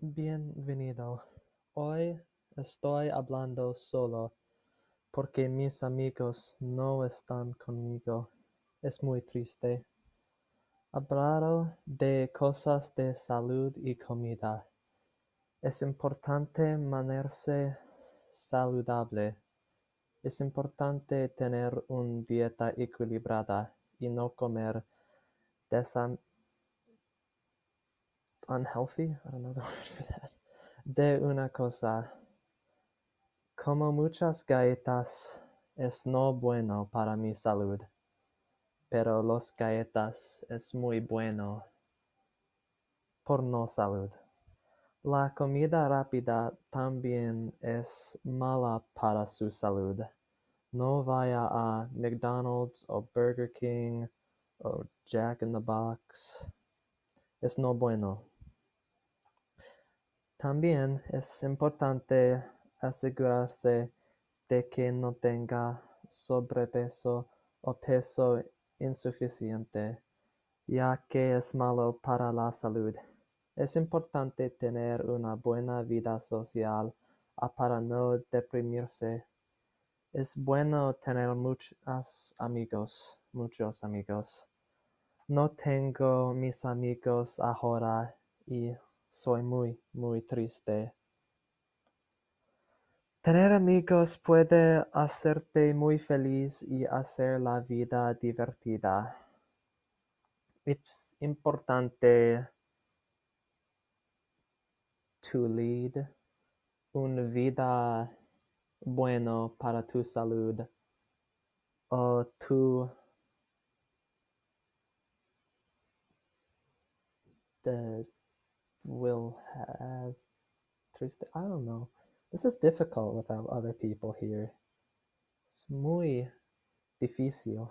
Bienvenido. Hoy estoy hablando solo porque mis amigos no están conmigo. Es muy triste. Hablar de cosas de salud y comida. Es importante mantenerse saludable. Es importante tener una dieta equilibrada y no comer desam unhealthy, I don't know the word for that, de una cosa. Como muchas galletas es no bueno para mi salud, pero los galletas es muy bueno por no salud. La comida rápida también es mala para su salud. No vaya a McDonald's o Burger King o Jack in the Box. Es no bueno. También es importante asegurarse de que no tenga sobrepeso o peso insuficiente, ya que es malo para la salud. Es importante tener una buena vida social ah, para no deprimirse. Es bueno tener muchos amigos, muchos amigos. No tengo mis amigos ahora y soy muy, muy triste. Tener amigos puede hacerte muy feliz y hacer la vida divertida. Es importante to lead una vida bueno para tu salud o tu will have triste I don't know. This is difficult without other people here. It's muy difícil.